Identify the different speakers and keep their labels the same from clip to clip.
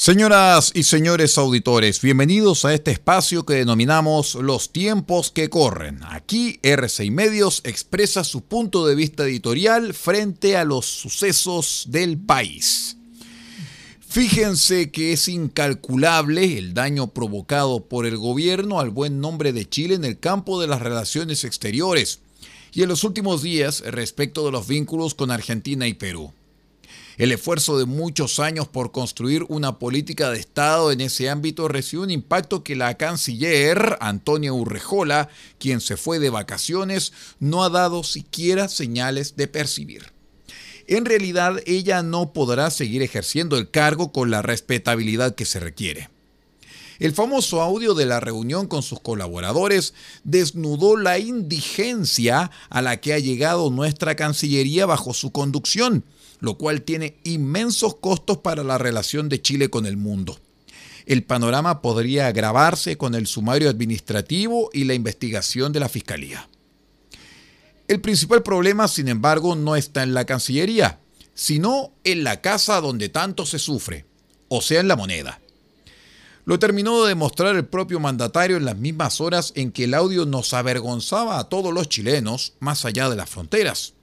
Speaker 1: Señoras y señores auditores, bienvenidos a este espacio que denominamos Los tiempos que corren. Aquí RCI Medios expresa su punto de vista editorial frente a los sucesos del país. Fíjense que es incalculable el daño provocado por el gobierno al buen nombre de Chile en el campo de las relaciones exteriores y en los últimos días respecto de los vínculos con Argentina y Perú. El esfuerzo de muchos años por construir una política de Estado en ese ámbito recibió un impacto que la canciller Antonia Urrejola, quien se fue de vacaciones, no ha dado siquiera señales de percibir. En realidad, ella no podrá seguir ejerciendo el cargo con la respetabilidad que se requiere. El famoso audio de la reunión con sus colaboradores desnudó la indigencia a la que ha llegado nuestra Cancillería bajo su conducción lo cual tiene inmensos costos para la relación de Chile con el mundo. El panorama podría agravarse con el sumario administrativo y la investigación de la Fiscalía. El principal problema, sin embargo, no está en la Cancillería, sino en la casa donde tanto se sufre, o sea, en la moneda. Lo terminó de demostrar el propio mandatario en las mismas horas en que el audio nos avergonzaba a todos los chilenos más allá de las fronteras.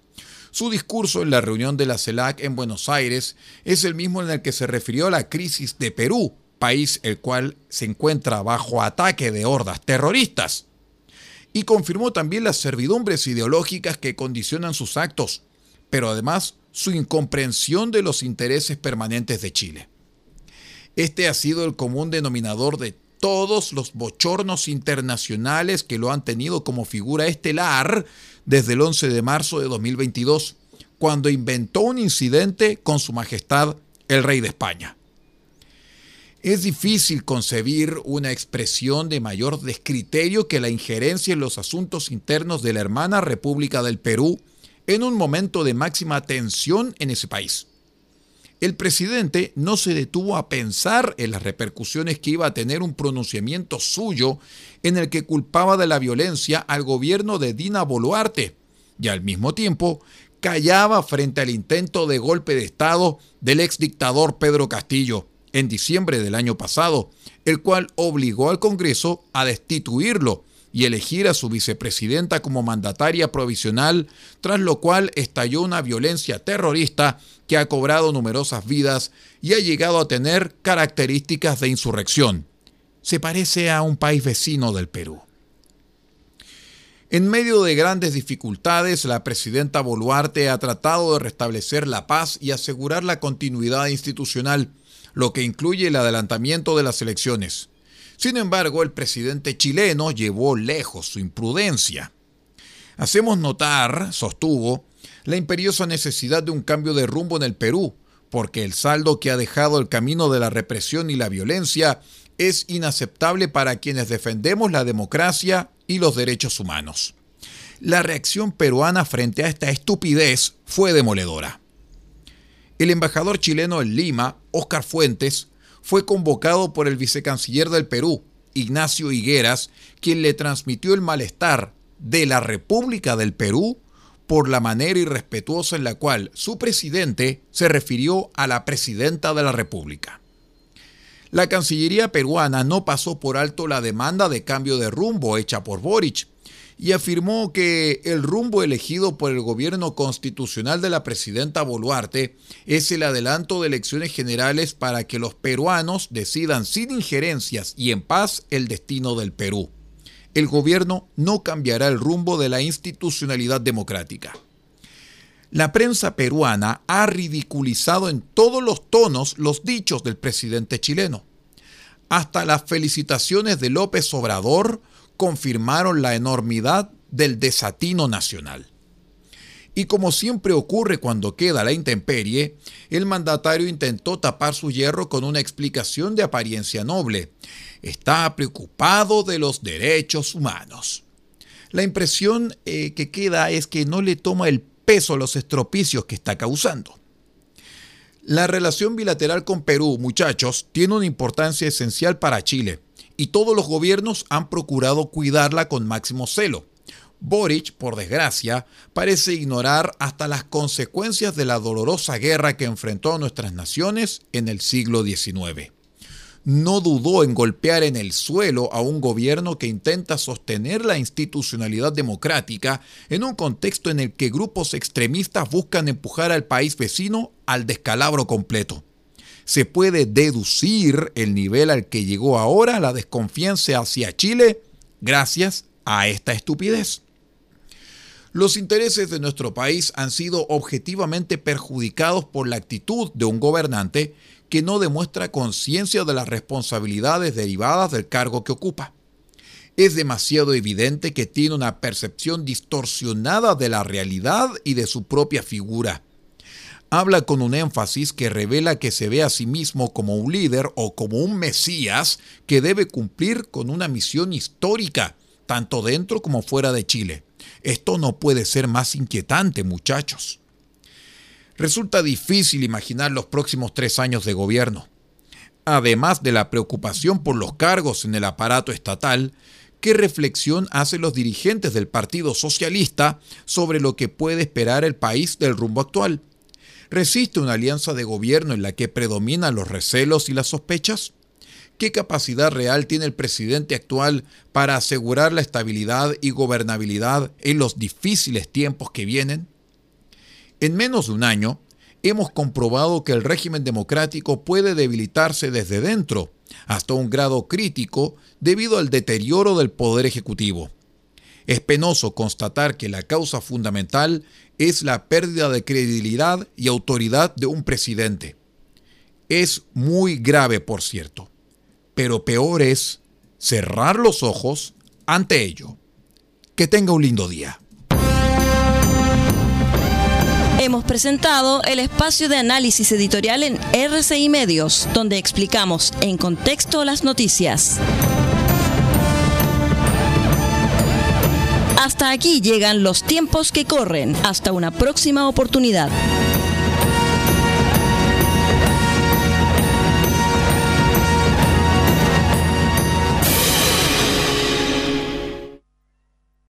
Speaker 1: Su discurso en la reunión de la CELAC en Buenos Aires es el mismo en el que se refirió a la crisis de Perú, país el cual se encuentra bajo ataque de hordas terroristas. Y confirmó también las servidumbres ideológicas que condicionan sus actos, pero además su incomprensión de los intereses permanentes de Chile. Este ha sido el común denominador de todos los bochornos internacionales que lo han tenido como figura estelar desde el 11 de marzo de 2022, cuando inventó un incidente con Su Majestad el Rey de España. Es difícil concebir una expresión de mayor descriterio que la injerencia en los asuntos internos de la hermana República del Perú en un momento de máxima tensión en ese país. El presidente no se detuvo a pensar en las repercusiones que iba a tener un pronunciamiento suyo en el que culpaba de la violencia al gobierno de Dina Boluarte y al mismo tiempo callaba frente al intento de golpe de Estado del ex dictador Pedro Castillo en diciembre del año pasado, el cual obligó al Congreso a destituirlo y elegir a su vicepresidenta como mandataria provisional, tras lo cual estalló una violencia terrorista que ha cobrado numerosas vidas y ha llegado a tener características de insurrección se parece a un país vecino del Perú. En medio de grandes dificultades, la presidenta Boluarte ha tratado de restablecer la paz y asegurar la continuidad institucional, lo que incluye el adelantamiento de las elecciones. Sin embargo, el presidente chileno llevó lejos su imprudencia. Hacemos notar, sostuvo, la imperiosa necesidad de un cambio de rumbo en el Perú, porque el saldo que ha dejado el camino de la represión y la violencia es inaceptable para quienes defendemos la democracia y los derechos humanos. La reacción peruana frente a esta estupidez fue demoledora. El embajador chileno en Lima, Óscar Fuentes, fue convocado por el vicecanciller del Perú, Ignacio Higueras, quien le transmitió el malestar de la República del Perú por la manera irrespetuosa en la cual su presidente se refirió a la presidenta de la República. La Cancillería peruana no pasó por alto la demanda de cambio de rumbo hecha por Boric y afirmó que el rumbo elegido por el gobierno constitucional de la presidenta Boluarte es el adelanto de elecciones generales para que los peruanos decidan sin injerencias y en paz el destino del Perú. El gobierno no cambiará el rumbo de la institucionalidad democrática. La prensa peruana ha ridiculizado en todos los tonos los dichos del presidente chileno. Hasta las felicitaciones de López Obrador confirmaron la enormidad del desatino nacional. Y como siempre ocurre cuando queda la intemperie, el mandatario intentó tapar su hierro con una explicación de apariencia noble. Está preocupado de los derechos humanos. la impresión eh, que queda es que no le toma el peso a los estropicios que está causando. La relación bilateral con Perú, muchachos, tiene una importancia esencial para Chile y todos los gobiernos han procurado cuidarla con máximo celo. Boric, por desgracia, parece ignorar hasta las consecuencias de la dolorosa guerra que enfrentó a nuestras naciones en el siglo XIX. No dudó en golpear en el suelo a un gobierno que intenta sostener la institucionalidad democrática en un contexto en el que grupos extremistas buscan empujar al país vecino al descalabro completo se puede deducir el nivel al que llegó ahora la desconfianza hacia Chile gracias a esta estupidez. Los intereses de nuestro país han sido objetivamente perjudicados por la actitud de un gobernante que no demuestra conciencia de las responsabilidades derivadas del cargo que ocupa. Es demasiado evidente que tiene una percepción distorsionada de la realidad y de su propia figura. Habla con un énfasis que revela que se ve a sí mismo como un líder o como un Mesías que debe cumplir con una misión histórica, tanto dentro como fuera de Chile. Esto no puede ser más inquietante, muchachos. Resulta difícil imaginar los próximos tres años de gobierno. Además de la preocupación por los cargos en el aparato estatal, ¿qué reflexión hacen los dirigentes del Partido Socialista sobre lo que puede esperar el país del rumbo actual? ¿Resiste una alianza de gobierno en la que predominan los recelos y las sospechas? ¿Qué capacidad real tiene el presidente actual para asegurar la estabilidad y gobernabilidad en los difíciles tiempos que vienen? En menos de un año, hemos comprobado que el régimen democrático puede debilitarse desde dentro hasta un grado crítico debido al deterioro del poder ejecutivo. Es penoso constatar que la causa fundamental es la pérdida de credibilidad y autoridad de un presidente. Es muy grave, por cierto pero peor es cerrar los ojos ante ello. Que tenga un lindo día.
Speaker 2: Hemos presentado el espacio de análisis editorial en RCI Medios, donde explicamos en contexto las noticias. Hasta aquí llegan los tiempos que corren. Hasta una próxima oportunidad.